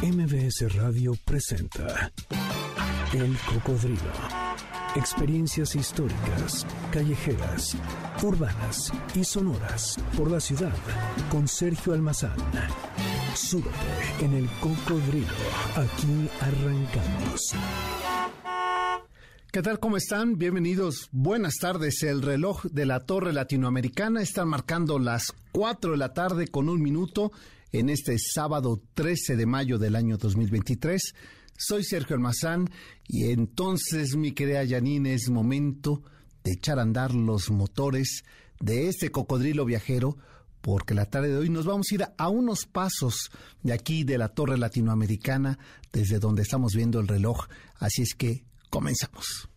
MBS Radio presenta El Cocodrilo. Experiencias históricas, callejeras, urbanas y sonoras por la ciudad con Sergio Almazán. Súbete en El Cocodrilo. Aquí arrancamos. ¿Qué tal? ¿Cómo están? Bienvenidos. Buenas tardes. El reloj de la Torre Latinoamericana está marcando las 4 de la tarde con un minuto en este sábado 13 de mayo del año 2023. Soy Sergio Almazán y entonces, mi querida Janine, es momento de echar a andar los motores de este cocodrilo viajero porque la tarde de hoy nos vamos a ir a unos pasos de aquí de la Torre Latinoamericana, desde donde estamos viendo el reloj. Así es que Comenzamos.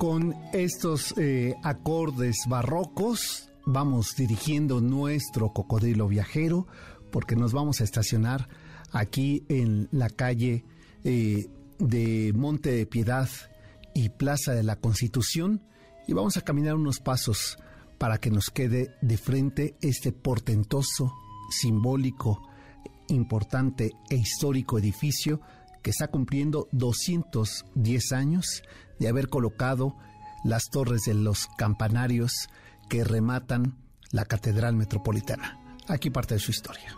Con estos eh, acordes barrocos vamos dirigiendo nuestro cocodrilo viajero porque nos vamos a estacionar aquí en la calle eh, de Monte de Piedad y Plaza de la Constitución y vamos a caminar unos pasos para que nos quede de frente este portentoso, simbólico, importante e histórico edificio que está cumpliendo 210 años de haber colocado las torres de los campanarios que rematan la Catedral Metropolitana. Aquí parte de su historia.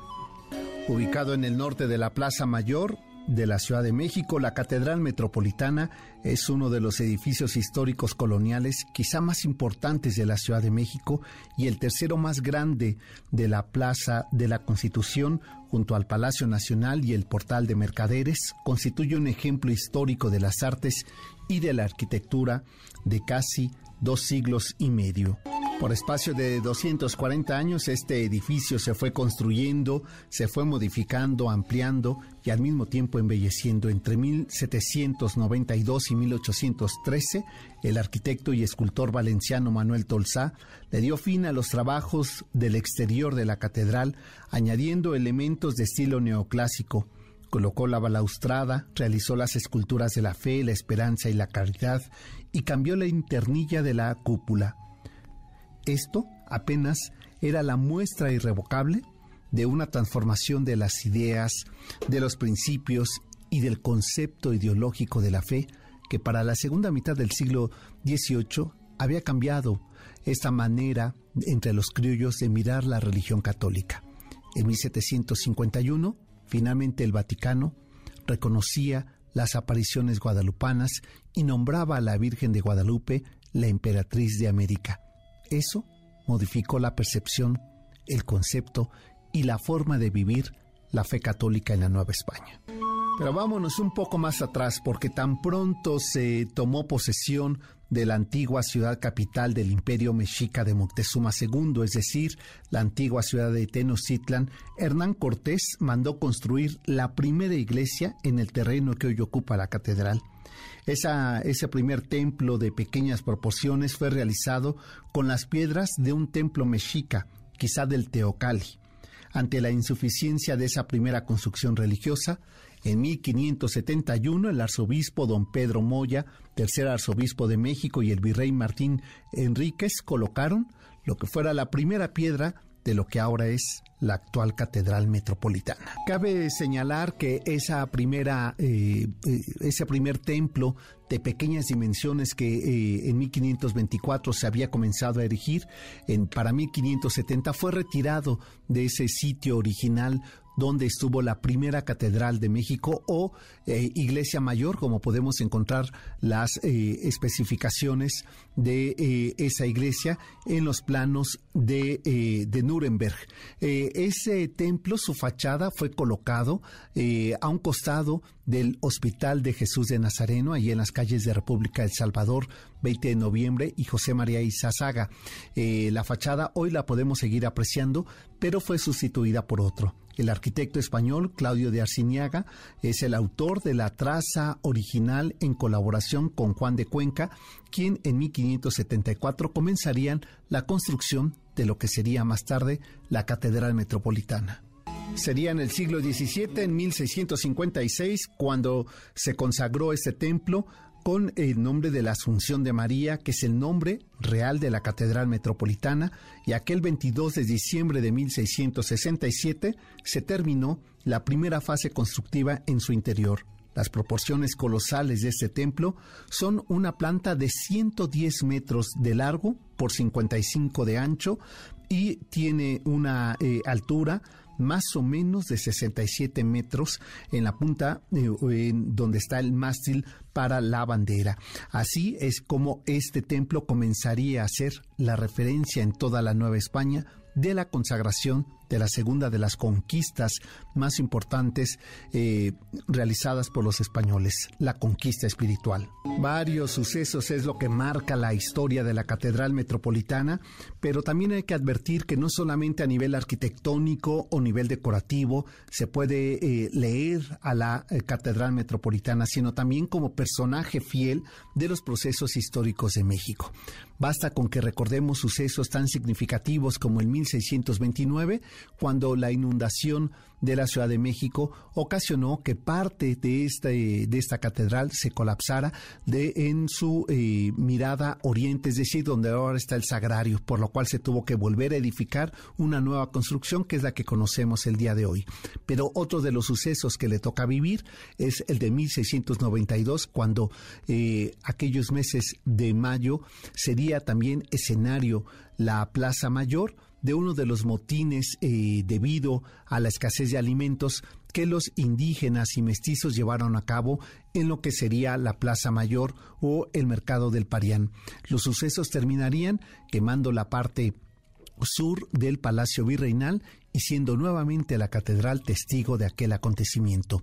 Ubicado en el norte de la Plaza Mayor, de la Ciudad de México, la Catedral Metropolitana es uno de los edificios históricos coloniales quizá más importantes de la Ciudad de México y el tercero más grande de la Plaza de la Constitución junto al Palacio Nacional y el Portal de Mercaderes, constituye un ejemplo histórico de las artes y de la arquitectura de casi dos siglos y medio. Por espacio de 240 años, este edificio se fue construyendo, se fue modificando, ampliando y al mismo tiempo embelleciendo. Entre 1792 y 1813, el arquitecto y escultor valenciano Manuel Tolsá le dio fin a los trabajos del exterior de la catedral, añadiendo elementos de estilo neoclásico colocó la balaustrada, realizó las esculturas de la fe, la esperanza y la caridad y cambió la internilla de la cúpula. Esto apenas era la muestra irrevocable de una transformación de las ideas, de los principios y del concepto ideológico de la fe que para la segunda mitad del siglo XVIII había cambiado esta manera entre los criollos de mirar la religión católica. En 1751, finalmente el Vaticano reconocía las apariciones guadalupanas y nombraba a la Virgen de Guadalupe la emperatriz de América. Eso modificó la percepción, el concepto y la forma de vivir la fe católica en la Nueva España. Pero vámonos un poco más atrás, porque tan pronto se tomó posesión de la antigua ciudad capital del imperio mexica de Moctezuma II, es decir, la antigua ciudad de Tenochtitlan, Hernán Cortés mandó construir la primera iglesia en el terreno que hoy ocupa la catedral. Esa, ese primer templo de pequeñas proporciones fue realizado con las piedras de un templo mexica, quizá del Teocali. Ante la insuficiencia de esa primera construcción religiosa, en 1571 el arzobispo don Pedro Moya, tercer arzobispo de México, y el virrey Martín Enríquez colocaron lo que fuera la primera piedra de lo que ahora es la actual Catedral Metropolitana. Cabe señalar que esa primera, eh, eh, ese primer templo de pequeñas dimensiones que eh, en 1524 se había comenzado a erigir, en, para 1570 fue retirado de ese sitio original donde estuvo la primera catedral de México o eh, iglesia mayor, como podemos encontrar las eh, especificaciones de eh, esa iglesia en los planos de, de Nuremberg. ese templo, su fachada fue colocado a un costado del Hospital de Jesús de Nazareno, allí en las calles de República del Salvador, 20 de noviembre, y José María Izazaga. la fachada hoy la podemos seguir apreciando, pero fue sustituida por otro. El arquitecto español Claudio de Arciniaga es el autor de la traza original en colaboración con Juan de Cuenca, quien en 1574 comenzarían la construcción de lo que sería más tarde la Catedral Metropolitana. Sería en el siglo XVII, en 1656, cuando se consagró este templo con el nombre de la Asunción de María, que es el nombre real de la Catedral Metropolitana, y aquel 22 de diciembre de 1667 se terminó la primera fase constructiva en su interior. Las proporciones colosales de este templo son una planta de 110 metros de largo por 55 de ancho y tiene una eh, altura más o menos de 67 metros en la punta eh, donde está el mástil para la bandera. Así es como este templo comenzaría a ser la referencia en toda la Nueva España de la consagración de la segunda de las conquistas más importantes eh, realizadas por los españoles, la conquista espiritual. Varios sucesos es lo que marca la historia de la Catedral Metropolitana, pero también hay que advertir que no solamente a nivel arquitectónico o nivel decorativo se puede eh, leer a la eh, Catedral Metropolitana, sino también como personaje fiel de los procesos históricos de México. Basta con que recordemos sucesos tan significativos como el 1629, cuando la inundación de la Ciudad de México ocasionó que parte de esta, de esta catedral se colapsara de, en su eh, mirada oriente, es decir, donde ahora está el sagrario, por lo cual se tuvo que volver a edificar una nueva construcción que es la que conocemos el día de hoy. Pero otro de los sucesos que le toca vivir es el de 1692, cuando eh, aquellos meses de mayo sería también escenario la Plaza Mayor, de uno de los motines eh, debido a la escasez de alimentos que los indígenas y mestizos llevaron a cabo en lo que sería la Plaza Mayor o el Mercado del Parián. Los sucesos terminarían quemando la parte sur del Palacio Virreinal y siendo nuevamente la catedral testigo de aquel acontecimiento.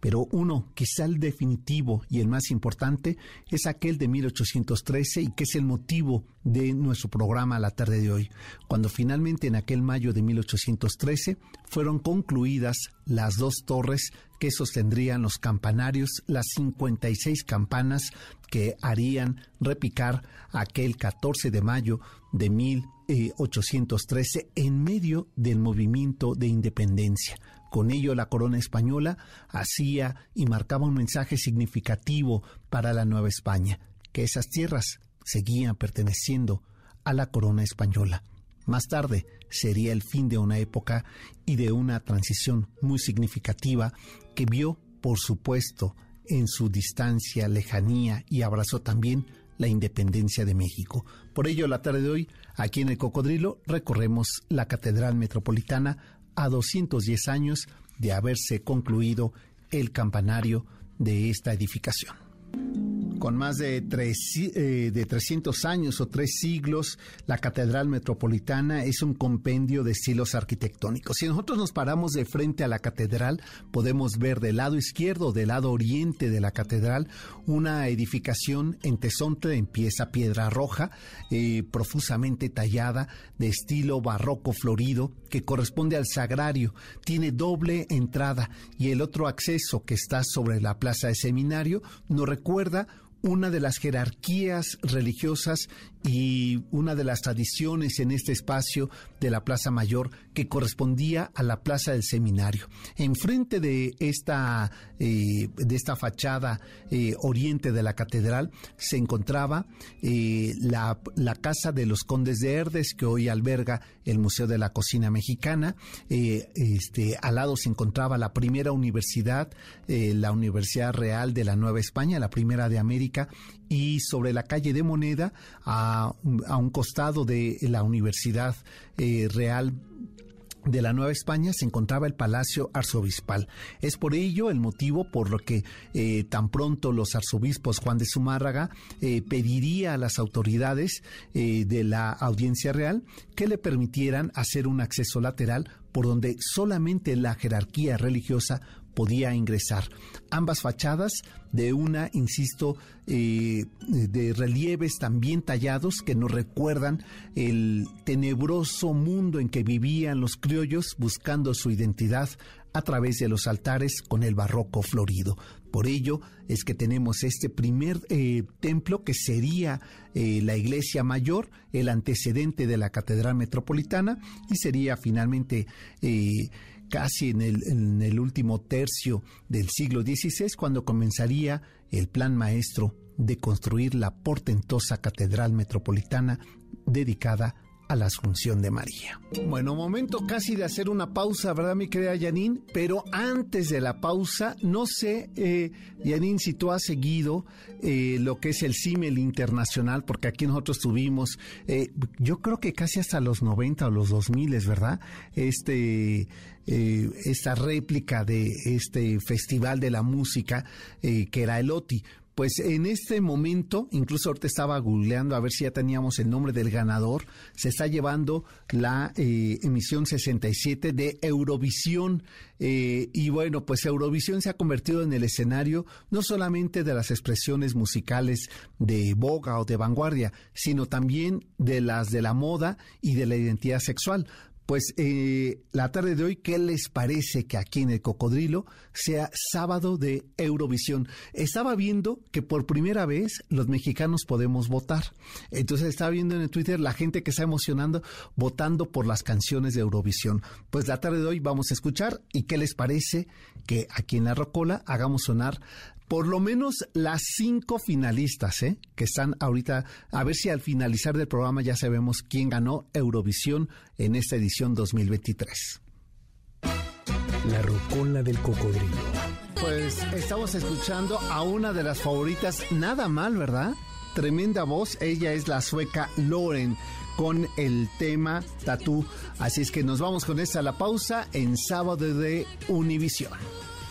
Pero uno, quizá el definitivo y el más importante, es aquel de 1813 y que es el motivo de nuestro programa la tarde de hoy, cuando finalmente en aquel mayo de 1813 fueron concluidas las dos torres que sostendrían los campanarios, las 56 campanas que harían repicar aquel 14 de mayo de 1813 en medio del movimiento de independencia. Con ello la corona española hacía y marcaba un mensaje significativo para la Nueva España, que esas tierras seguían perteneciendo a la corona española. Más tarde sería el fin de una época y de una transición muy significativa que vio, por supuesto, en su distancia, lejanía y abrazó también la independencia de México. Por ello, la tarde de hoy, aquí en el Cocodrilo, recorremos la Catedral Metropolitana a 210 años de haberse concluido el campanario de esta edificación con más de, eh, de 300 años o tres siglos, la Catedral Metropolitana es un compendio de estilos arquitectónicos. Si nosotros nos paramos de frente a la catedral, podemos ver del lado izquierdo, del lado oriente de la catedral, una edificación en tesonte en pieza piedra roja, eh, profusamente tallada, de estilo barroco florido, que corresponde al sagrario. Tiene doble entrada y el otro acceso que está sobre la plaza de seminario nos recuerda una de las jerarquías religiosas y una de las tradiciones en este espacio de la Plaza Mayor que correspondía a la Plaza del Seminario. Enfrente de esta, eh, de esta fachada eh, oriente de la catedral se encontraba eh, la, la, Casa de los Condes de Herdes, que hoy alberga el Museo de la Cocina Mexicana. este, al lado se encontraba la primera universidad, la Universidad Real de la Nueva España, la primera de América, y sobre la calle de Moneda, a, un costado de la Universidad eh, Real de la Nueva España se encontraba el Palacio Arzobispal. Es por ello el motivo por lo que eh, tan pronto los arzobispos Juan de Zumárraga eh, pediría a las autoridades de la Audiencia Real que le permitieran hacer un acceso lateral por donde solamente la jerarquía religiosa podía ingresar. Ambas fachadas de una, insisto, eh, de relieves también tallados que nos recuerdan el tenebroso mundo en que vivían los criollos buscando su identidad a través de los altares con el barroco florido. Por ello es que tenemos este primer eh, templo que sería eh, la iglesia mayor, el antecedente de la catedral metropolitana, y sería finalmente casi en el, último tercio del siglo XVI, cuando comenzaría el plan maestro de construir la portentosa catedral metropolitana dedicada a la Asunción de María. Bueno, momento casi de hacer una pausa, ¿verdad, mi querida Janine? Pero antes de la pausa, no sé, eh, si tú has seguido eh, lo que es el CIMEL internacional, porque aquí nosotros tuvimos, eh, yo creo que casi hasta los 90 o los 2000, ¿verdad? Este, eh, esta réplica de este festival de la música que era el OTI. Pues en este momento, incluso ahorita estaba googleando a ver si ya teníamos el nombre del ganador, se está llevando la eh, emisión 67 de Eurovisión. Eh, y bueno, pues Eurovisión se ha convertido en el escenario no solamente de las expresiones musicales de boga o de vanguardia, sino también de las de la moda y de la identidad sexual pues eh, la tarde de hoy, ¿qué les parece que aquí en el Cocodrilo sea sábado de Eurovisión? Estaba viendo que por primera vez los mexicanos podemos votar. Entonces estaba viendo en el Twitter la gente que está emocionando votando por las canciones de Eurovisión. Pues la tarde de hoy vamos a escuchar y qué les parece que aquí en la Rocola hagamos sonar por lo menos las cinco finalistas, ¿eh? que están ahorita, a ver si al finalizar del programa ya sabemos quién ganó Eurovisión en esta edición 2023. La rocola del cocodrilo. Pues estamos escuchando a una de las favoritas, nada mal, ¿verdad? Tremenda voz, ella es la sueca Lauren con el tema Tatú. Así es que nos vamos con esta a la pausa en sábado de Univisión.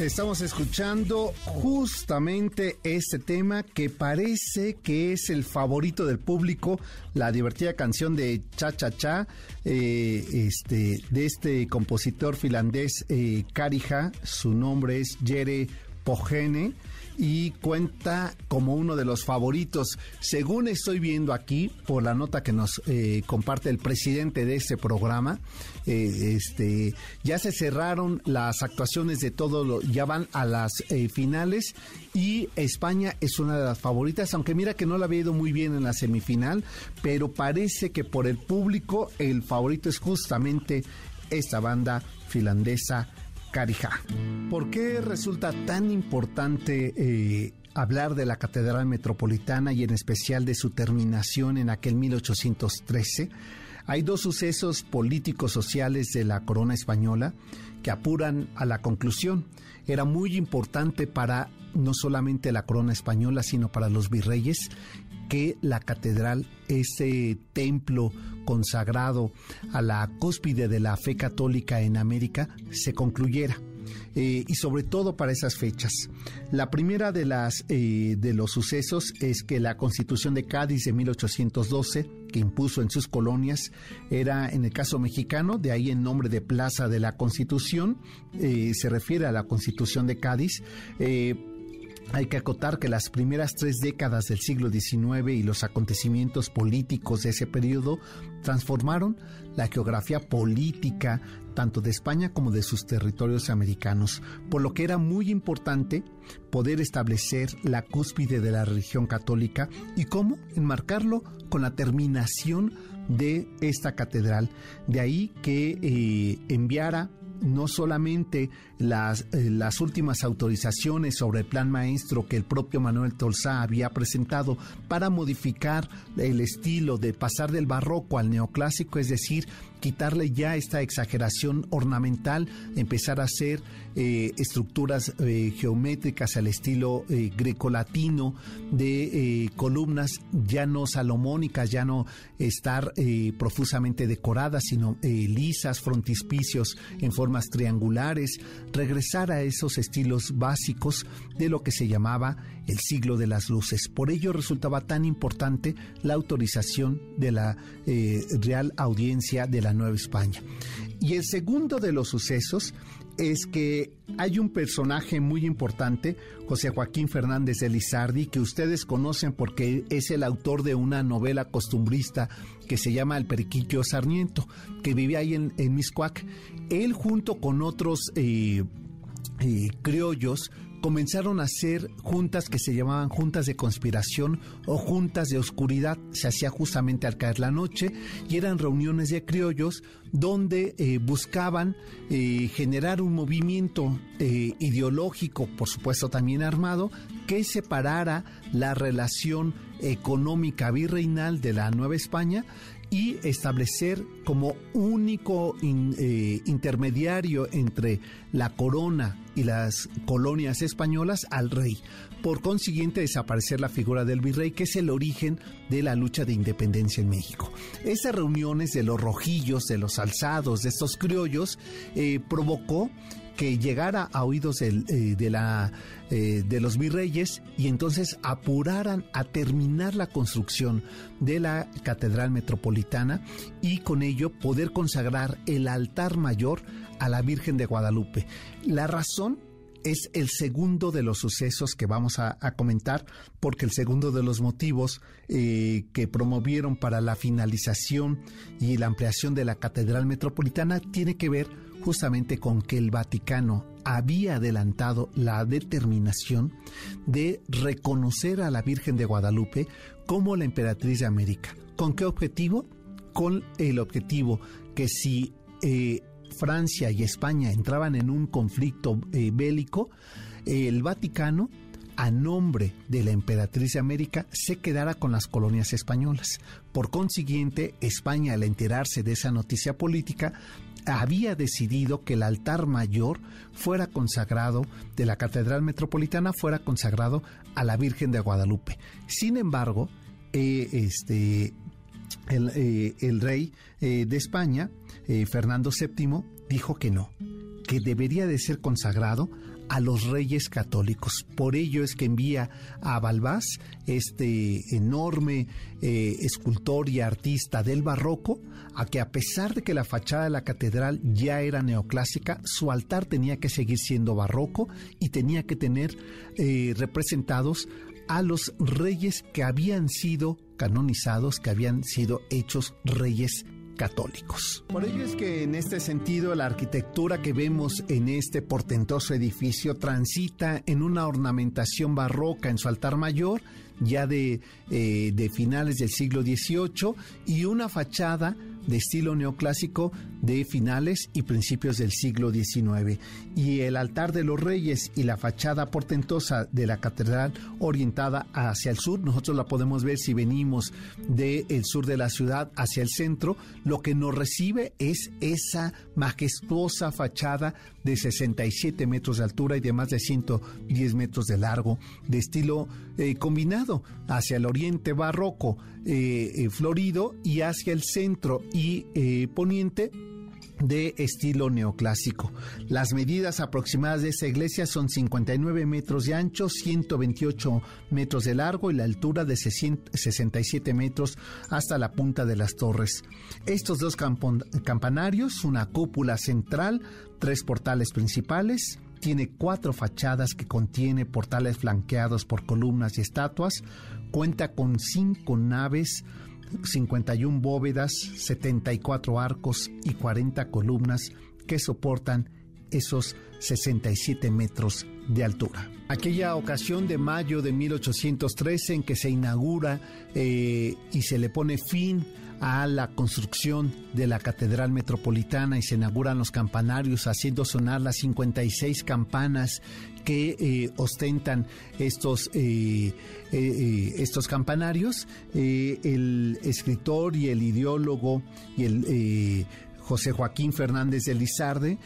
Estamos escuchando justamente este tema que parece que es el favorito del público, la divertida canción de Cha Cha Cha, eh, este, de este compositor finlandés eh, su nombre es Jere Pogene y cuenta como uno de los favoritos. Según estoy viendo aquí, por la nota que nos eh, comparte el presidente de este programa, eh, este, ya se cerraron las actuaciones de todo, lo, ya van a las eh, finales y España es una de las favoritas, aunque mira que no la había ido muy bien en la semifinal, pero parece que por el público el favorito es justamente esta banda finlandesa Carija. ¿Por qué resulta tan importante eh, hablar de la Catedral Metropolitana y en especial de su terminación en aquel 1813? Hay dos sucesos políticos sociales de la corona española que apuran a la conclusión. Era muy importante para no solamente la corona española, sino para los virreyes, que la catedral, ese templo consagrado a la cúspide de la fe católica en América, se concluyera. Eh, y sobre todo para esas fechas. La primera de las eh, de los sucesos es que la Constitución de Cádiz de 1812 que impuso en sus colonias era en el caso mexicano, de ahí en nombre de Plaza de la Constitución, eh, se refiere a la Constitución de Cádiz. Hay que acotar que las primeras tres décadas del siglo XIX y los acontecimientos políticos de ese periodo transformaron la geografía política tanto de España como de sus territorios americanos, por lo que era muy importante poder establecer la cúspide de la religión católica y cómo enmarcarlo con la terminación de esta catedral. De ahí que eh, enviara no solamente las, eh, las últimas autorizaciones sobre el plan maestro que el propio Manuel Tolsá había presentado para modificar el estilo de pasar del barroco al neoclásico, es decir, quitarle ya esta exageración ornamental, empezar a hacer eh, estructuras eh, geométricas al estilo eh, grecolatino de columnas ya no salomónicas, ya no estar profusamente decoradas, sino lisas, frontispicios en formas triangulares, regresar a esos estilos básicos de lo que se llamaba el siglo de las luces. Por ello resultaba tan importante la autorización de la Real Audiencia de la Nueva España. Y el segundo de los sucesos es que hay un personaje muy importante, José Joaquín Fernández de Lizardi, que ustedes conocen porque es el autor de una novela costumbrista que se llama El Periquillo Sarmiento, que vivía ahí en, en Miscuac. Él junto con otros eh, eh, criollos comenzaron a hacer juntas que se llamaban juntas de conspiración o juntas de oscuridad. Se hacía justamente al caer la noche y eran reuniones de criollos donde eh, buscaban eh, generar un movimiento eh, ideológico, por supuesto también armado, que separara la relación económica virreinal de la Nueva España y establecer como único eh, intermediario entre la corona y las colonias españolas al rey. Por consiguiente, desaparecer la figura del virrey, que es el origen de la lucha de independencia en México. Esas reuniones de los rojillos, de los alzados, de estos criollos, eh, provocó que llegara a oídos eh, de, la, eh, de los virreyes y entonces apuraran a terminar la construcción de la Catedral Metropolitana y con ello poder consagrar el altar mayor a la Virgen de Guadalupe. La razón es el segundo de los sucesos que vamos a, comentar, porque el segundo de los motivos eh, que promovieron para la finalización y la ampliación de la Catedral Metropolitana tiene que ver justamente con que el Vaticano había adelantado la determinación de reconocer a la Virgen de Guadalupe como la emperatriz de América. ¿Con qué objetivo? Con el objetivo que si eh, Francia y España entraban en un conflicto eh, bélico, el Vaticano a nombre de la emperatriz de América se quedara con las colonias españolas. Por consiguiente, España, al enterarse de esa noticia política, había decidido que el altar mayor fuera consagrado de la Catedral Metropolitana, fuera consagrado a la Virgen de Guadalupe. Sin embargo, eh, este, el, eh, rey eh, de España, Fernando VII, dijo que no, que debería de ser consagrado a los reyes católicos. Por ello es que envía a Balbás, este enorme eh, escultor y artista del barroco, a que a pesar de que la fachada de la catedral ya era neoclásica, su altar tenía que seguir siendo barroco y tenía que tener eh, representados a los reyes que habían sido canonizados, que habían sido hechos reyes católicos. Por ello es que en este sentido la arquitectura que vemos en este portentoso edificio transita en una ornamentación barroca en su altar mayor, ya de, eh, de finales del siglo XVIII, y una fachada de estilo neoclásico de finales y principios del siglo XIX. Y el altar de los reyes y la fachada portentosa de la catedral orientada hacia el sur, nosotros la podemos ver si venimos del sur de la ciudad hacia el centro, lo que nos recibe es esa majestuosa fachada de 67 metros de altura y de más de 110 metros de largo, de estilo eh, combinado hacia el oriente barroco eh, eh, florido y hacia el centro y poniente de estilo neoclásico. Las medidas aproximadas de esa iglesia son 59 metros de ancho, 128 metros de largo y la altura de 67 metros hasta la punta de las torres. Estos dos campanarios, una cúpula central, tres portales principales, tiene cuatro fachadas que contiene portales flanqueados por columnas y estatuas, cuenta con cinco naves, 51 bóvedas, 74 arcos y 40 columnas que soportan esos 67 metros de altura. Aquella ocasión de mayo de 1813 en que se inaugura eh, y se le pone fin a la construcción de la Catedral Metropolitana y se inauguran los campanarios haciendo sonar las 56 campanas que eh, ostentan estos, eh, eh, estos campanarios. el escritor y el ideólogo y el José Joaquín Fernández de Lizarde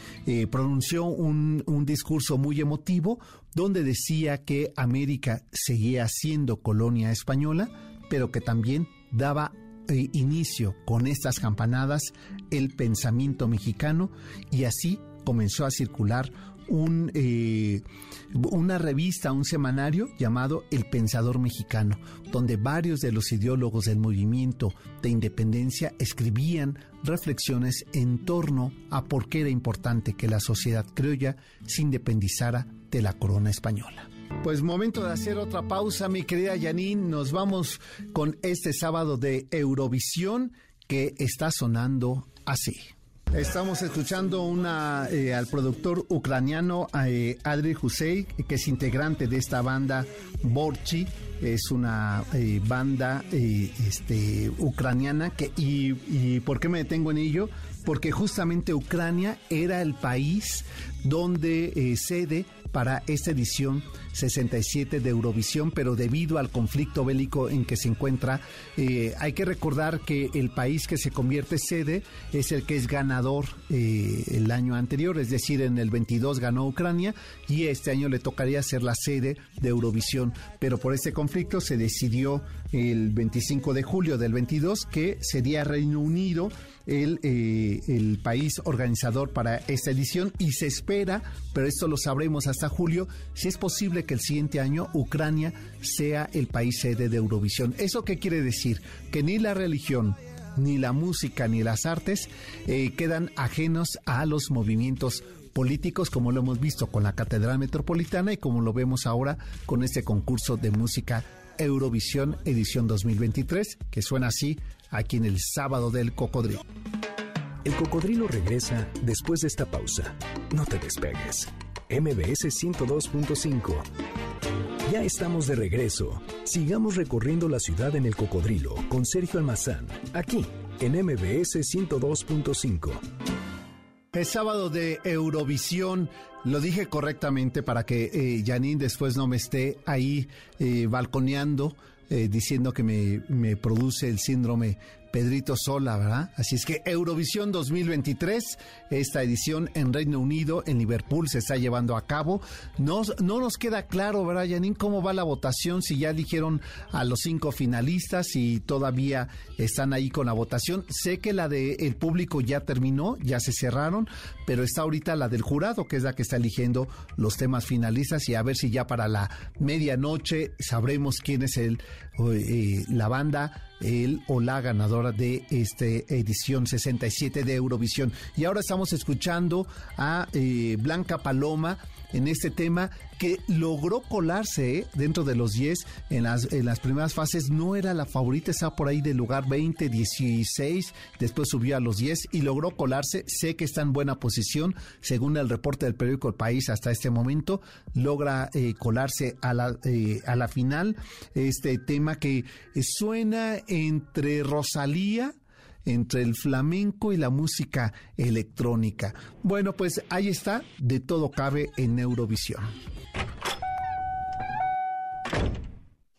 pronunció un, un, discurso muy emotivo donde decía que América seguía siendo colonia española, pero que también daba inicio con estas campanadas el pensamiento mexicano y así comenzó a circular eh, una revista, un semanario llamado El Pensador Mexicano, donde varios de los ideólogos del movimiento de independencia escribían reflexiones en torno a por qué era importante que la sociedad criolla se independizara de la corona española. Pues momento de hacer otra pausa, mi querida Janine. Nos vamos con este sábado de Eurovisión que está sonando así. Estamos escuchando una, eh, al productor ucraniano eh, Adri Husey, que es integrante de esta banda Borchi. Es una eh, banda este, ucraniana. Que, y, ¿Y por qué me detengo en ello? Porque justamente Ucrania era el país donde sede para esta edición 67 de Eurovisión, pero debido al conflicto bélico en que se encuentra, eh, hay que recordar que el país que se convierte sede es el que es ganador eh, el año anterior, es decir, en el 22 ganó Ucrania y este año le tocaría ser la sede de Eurovisión, pero por este conflicto se decidió el 25 de julio del 22 que sería Reino Unido el, eh, el país organizador para esta edición y se espera, pero esto lo sabremos hasta julio, si es posible que el siguiente año Ucrania sea el país sede de Eurovisión. ¿Eso qué quiere decir? Que ni la religión, ni la música, ni las artes eh, quedan ajenos a los movimientos políticos, como lo hemos visto con la Catedral Metropolitana y como lo vemos ahora con este concurso de música Eurovisión edición 2023, que suena así aquí en el sábado del cocodrilo. El cocodrilo regresa después de esta pausa. No te despegues. MBS 102.5. Ya estamos de regreso. Sigamos recorriendo la ciudad en el cocodrilo con Sergio Almazán, aquí en MBS 102.5. Es sábado de Eurovisión. Lo dije correctamente para que eh, Janine después no me esté ahí eh, balconeando, eh, diciendo que me, me produce el síndrome Pedrito Sola, ¿verdad? Así es que Eurovisión 2023, esta edición en Reino Unido, en Liverpool, se está llevando a cabo. No, no nos queda claro, ¿verdad, Janine, cómo va la votación? Si ya eligieron a los cinco finalistas y todavía están ahí con la votación. Sé que la del público ya terminó, ya se cerraron, pero está ahorita la del jurado, que es la que está eligiendo los temas finalistas y a ver si ya para la medianoche sabremos quién es el, eh, la banda el o la ganadora de esta edición 67 de Eurovisión. Y ahora estamos escuchando a eh, Blanca Paloma en este tema que logró colarse ¿eh? dentro de los 10 en las, en las primeras fases. No era la favorita, estaba por ahí del lugar 20, 16, después subió a los 10 y logró colarse. Sé que está en buena posición, según el reporte del periódico El País hasta este momento, logra eh, colarse a la, eh, a la final. Este tema que suena entre Rosalía, entre el flamenco y la música electrónica. Bueno, pues ahí está, de todo cabe en Eurovisión.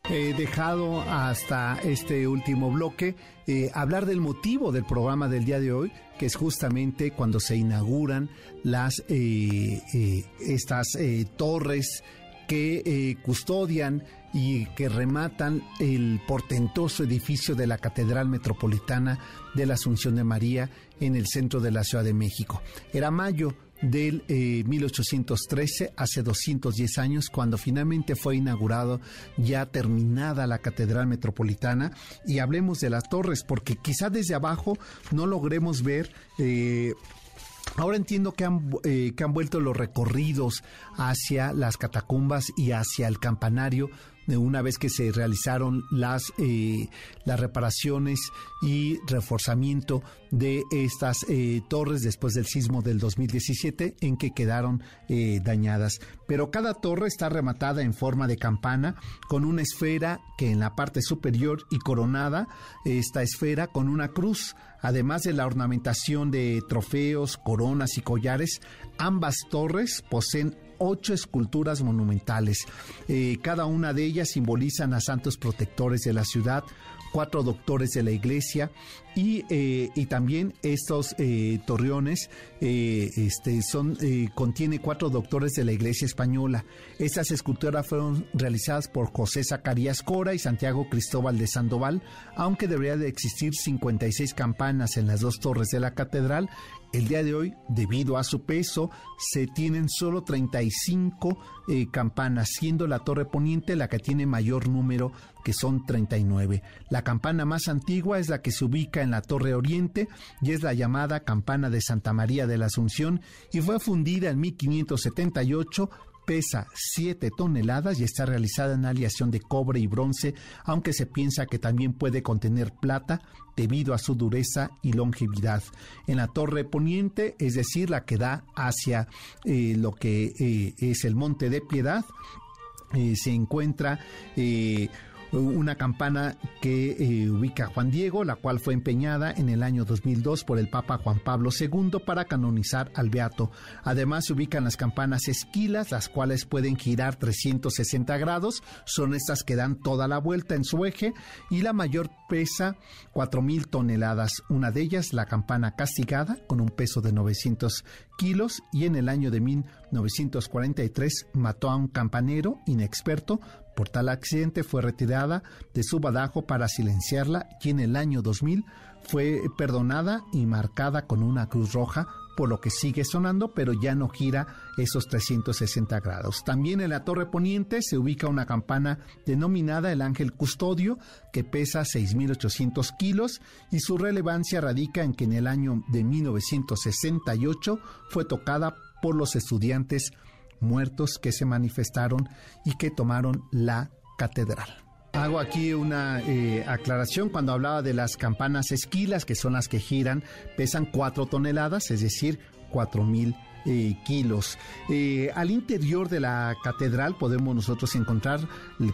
He dejado hasta este último bloque eh, hablar del motivo del programa del día de hoy, que es justamente cuando se inauguran las eh, eh, estas torres que custodian y que rematan el portentoso edificio de la Catedral Metropolitana de la Asunción de María en el centro de la Ciudad de México. Era mayo del 1813, eh, hace 210 años, cuando finalmente fue inaugurado, ya terminada la Catedral Metropolitana. Y hablemos de las torres, porque quizá desde abajo no logremos ver eh, Ahora entiendo que han, eh, que han vuelto los recorridos hacia las catacumbas y hacia el campanario una vez que se realizaron las, eh, las reparaciones y reforzamiento de estas eh, torres después del sismo del 2017 en que quedaron eh, dañadas. Pero cada torre está rematada en forma de campana con una esfera que en la parte superior y coronada esta esfera con una cruz. Además de la ornamentación de trofeos, coronas y collares, ambas torres poseen ocho esculturas monumentales. Eh, cada una de ellas simbolizan a santos protectores de la ciudad, cuatro doctores de la iglesia y, eh, y también estos eh, torreones eh, este, son, contiene cuatro doctores de la iglesia española. Estas esculturas fueron realizadas por José Zacarías Cora y Santiago Cristóbal de Sandoval, aunque debería de existir 56 campanas en las dos torres de la catedral El día de hoy, debido a su peso, se tienen solo 35 eh, campanas, siendo la torre poniente la que tiene mayor número, que son 39. La campana más antigua es la que se ubica en la torre oriente y es la llamada campana de Santa María de la Asunción y fue fundida en 1578 pesa 7 toneladas y está realizada en aleación de cobre y bronce, aunque se piensa que también puede contener plata debido a su dureza y longevidad. En la torre poniente, es decir, la que da hacia eh, lo que eh, es el Monte de Piedad, eh, se encuentra una campana que eh, ubica Juan Diego, la cual fue empeñada en el año 2002 por el Papa Juan Pablo II para canonizar al Beato. Además se ubican las campanas esquilas, las cuales pueden girar 360 grados, son estas que dan toda la vuelta en su eje y la mayor pesa 4.000 toneladas. Una de ellas, la campana castigada, con un peso de 900 kilos y en el año de 1943 mató a un campanero inexperto por tal accidente fue retirada de su badajo para silenciarla y en el año 2000 fue perdonada y marcada con una cruz roja, por lo que sigue sonando, pero ya no gira esos 360 grados. También en la torre poniente se ubica una campana denominada el Ángel Custodio, que pesa 6.800 kilos y su relevancia radica en que en el año de 1968 fue tocada por los estudiantes muertos que se manifestaron y que tomaron la catedral. Hago aquí una eh, aclaración cuando hablaba de las campanas esquilas, que son las que giran, pesan 4 toneladas, es decir, 4 mil eh, kilos. Eh, al interior de la catedral podemos nosotros encontrar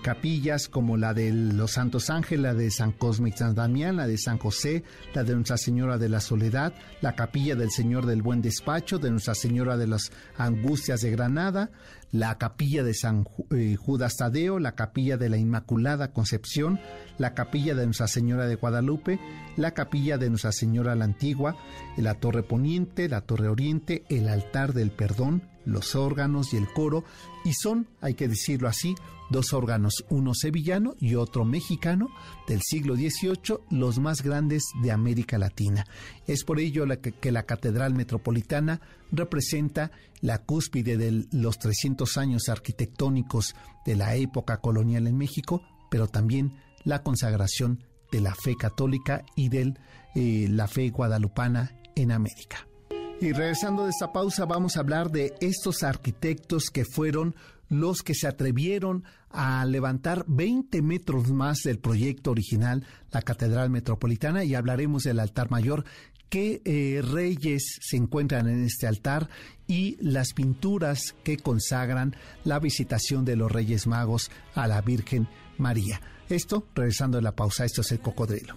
capillas como la de los Santos Ángeles, la de San Cosme y San Damián, la de San José, la de Nuestra Señora de la Soledad, la capilla del Señor del Buen Despacho, de Nuestra Señora de las Angustias de Granada, la capilla de San eh, Judas Tadeo, la capilla de la Inmaculada Concepción, la capilla de Nuestra Señora de Guadalupe, la capilla de Nuestra Señora la Antigua, la Torre Poniente, la Torre Oriente, el altar del perdón, los órganos y el coro, y son, hay que decirlo así, dos órganos, uno sevillano y otro mexicano del siglo XVIII, los más grandes de América Latina. Es por ello que, la Catedral Metropolitana representa la cúspide de los 300 años arquitectónicos de la época colonial en México, pero también la consagración de la fe católica y de eh, la fe guadalupana en América. Y regresando de esta pausa vamos a hablar de estos arquitectos que fueron los que se atrevieron a levantar 20 metros más del proyecto original, la Catedral Metropolitana, y hablaremos del altar mayor, qué eh, reyes se encuentran en este altar y las pinturas que consagran la visitación de los Reyes Magos a la Virgen María. Esto, regresando de la pausa, esto es el cocodrilo.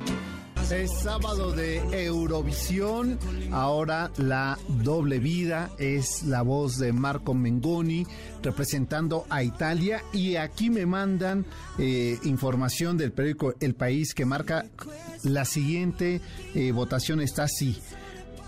Es sábado de Eurovisión. Ahora la doble vida es la voz de Marco Mengoni representando a Italia. Y aquí me mandan eh, información del periódico El País que marca la siguiente eh, votación. Está así.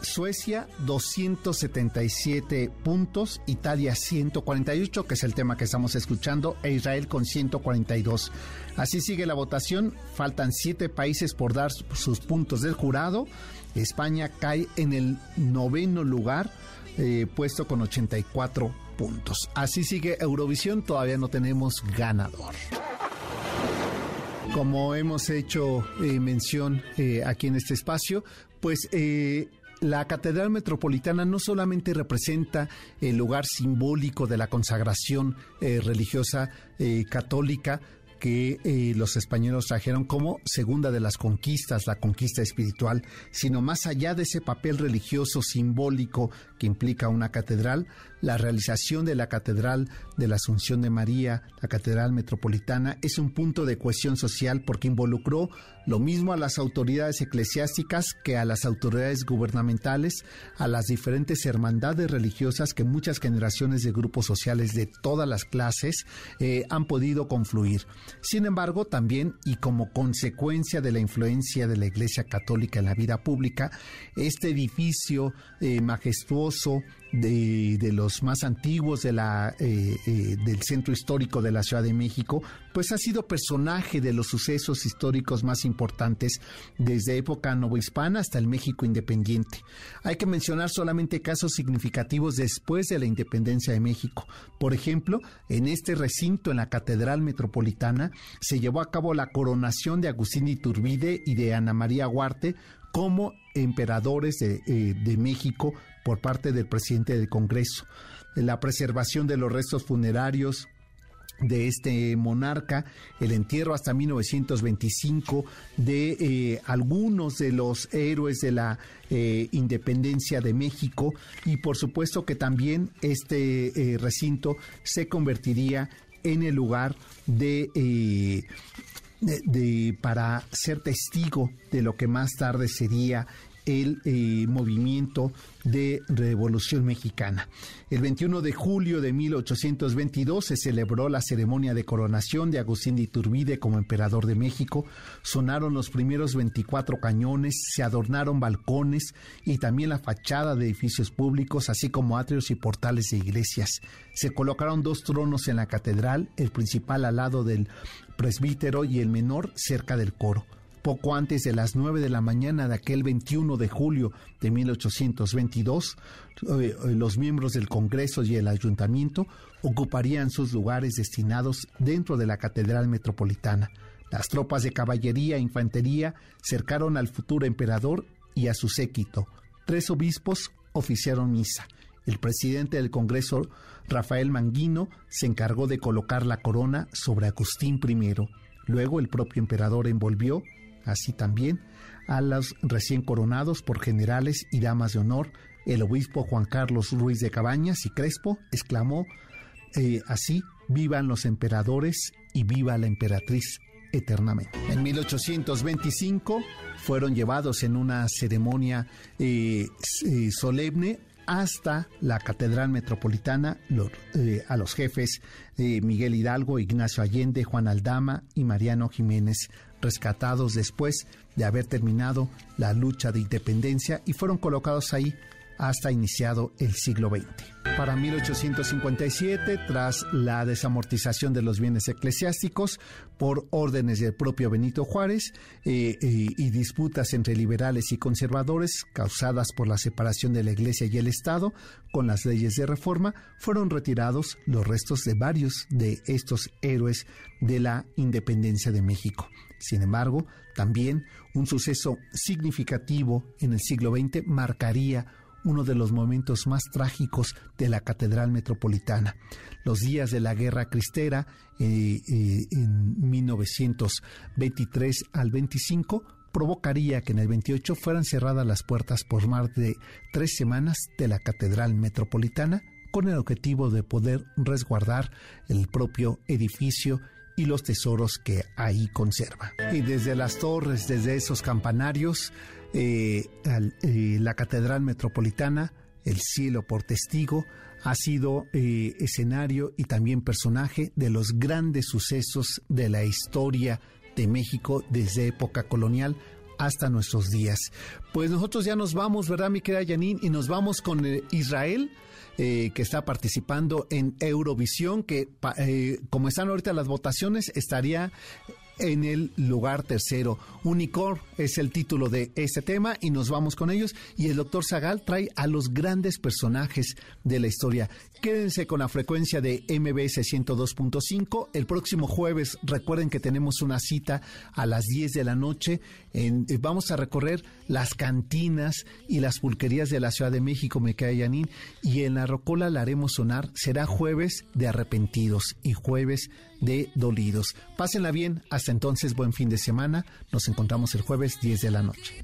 Suecia 277 puntos, Italia 148, que es el tema que estamos escuchando, e Israel con 142. Así sigue la votación, faltan siete países por dar sus puntos del jurado. España cae en el noveno lugar, eh, puesto con 84 puntos. Así sigue Eurovisión, todavía no tenemos ganador. Como hemos hecho eh, mención eh, aquí en este espacio, pues la Catedral Metropolitana no solamente representa el lugar simbólico de la consagración eh, religiosa eh, católica, que eh, los españoles trajeron como segunda de las conquistas, la conquista espiritual, sino más allá de ese papel religioso simbólico que implica una catedral, la realización de la Catedral de la Asunción de María, la Catedral Metropolitana, es un punto de cohesión social porque involucró lo mismo a las autoridades eclesiásticas que a las autoridades gubernamentales, a las diferentes hermandades religiosas que muchas generaciones de grupos sociales de todas las clases eh, han podido confluir. Sin embargo, también y como consecuencia de la influencia de la Iglesia Católica en la vida pública, este edificio eh, majestuoso de, los más antiguos de la, eh, eh, del centro histórico de la Ciudad de México, pues ha sido personaje de los sucesos históricos más importantes desde época novohispana hasta el México independiente. Hay que mencionar solamente casos significativos después de la independencia de México. Por ejemplo, en este recinto, en la Catedral Metropolitana, se llevó a cabo la coronación de Agustín Iturbide y de Ana María Huarte como emperadores de, eh, de México por parte del presidente del Congreso. La preservación de los restos funerarios de este monarca, el entierro hasta 1925 de eh, algunos de los héroes de la eh, independencia de México y por supuesto que también este recinto se convertiría en el lugar de, de, para ser testigo de lo que más tarde sería el eh, movimiento de Revolución Mexicana. El 21 de julio de 1822 se celebró la ceremonia de coronación de Agustín de Iturbide como emperador de México. Sonaron los primeros 24 cañones, se adornaron balcones y también la fachada de edificios públicos, así como atrios y portales de iglesias. Se colocaron dos tronos en la catedral, el principal al lado del presbítero y el menor cerca del coro poco antes de las 9 de la mañana de aquel 21 de julio de 1822, eh, eh, los miembros del Congreso y el Ayuntamiento ocuparían sus lugares destinados dentro de la Catedral Metropolitana. Las tropas de caballería e infantería cercaron al futuro emperador y a su séquito. Tres obispos oficiaron misa. El presidente del Congreso, Rafael Manguino, se encargó de colocar la corona sobre Agustín I. Luego el propio emperador envolvió así también a los recién coronados por generales y damas de honor, el obispo Juan Carlos Ruiz de Cabañas y Crespo exclamó eh, así, vivan los emperadores y viva la emperatriz eternamente. En 1825 fueron llevados en una ceremonia eh, eh, solemne hasta la Catedral Metropolitana a los jefes Miguel Hidalgo, Ignacio Allende, Juan Aldama y Mariano Jiménez rescatados después de haber terminado la lucha de independencia y fueron colocados ahí hasta iniciado el siglo XX. Para 1857, tras la desamortización de los bienes eclesiásticos por órdenes del propio Benito Juárez eh, eh, y disputas entre liberales y conservadores causadas por la separación de la Iglesia y el Estado con las leyes de reforma, fueron retirados los restos de varios de estos héroes de la independencia de México. Sin embargo, también un suceso significativo en el siglo XX marcaría uno de los momentos más trágicos de la Catedral Metropolitana. Los días de la Guerra Cristera eh, eh, en 1923 al 25 provocaría que en el 28 fueran cerradas las puertas por más de tres semanas de la Catedral Metropolitana con el objetivo de poder resguardar el propio edificio y los tesoros que ahí conserva. Y desde las torres, desde esos campanarios, eh, eh, la Catedral Metropolitana, el cielo por testigo, ha sido eh, escenario y también personaje de los grandes sucesos de la historia de México desde época colonial hasta nuestros días. Pues nosotros ya nos vamos, ¿verdad, mi querida Janine? Y nos vamos con Israel que está participando en Eurovisión, que como están ahorita las votaciones, estaría en el lugar tercero. Unicor es el título de este tema y nos vamos con ellos. Y el doctor Zagal trae a los grandes personajes de la historia. Quédense con la frecuencia de MBS 102.5. El próximo jueves, recuerden que tenemos una cita a las 10 de la noche. Eh, vamos a recorrer las cantinas y las pulquerías de la Ciudad de México, me cae Yanin. Y en la Rocola la haremos sonar. Será jueves de arrepentidos y jueves de dolidos. Pásenla bien. Hasta entonces, buen fin de semana. Nos encontramos el jueves 10 de la noche.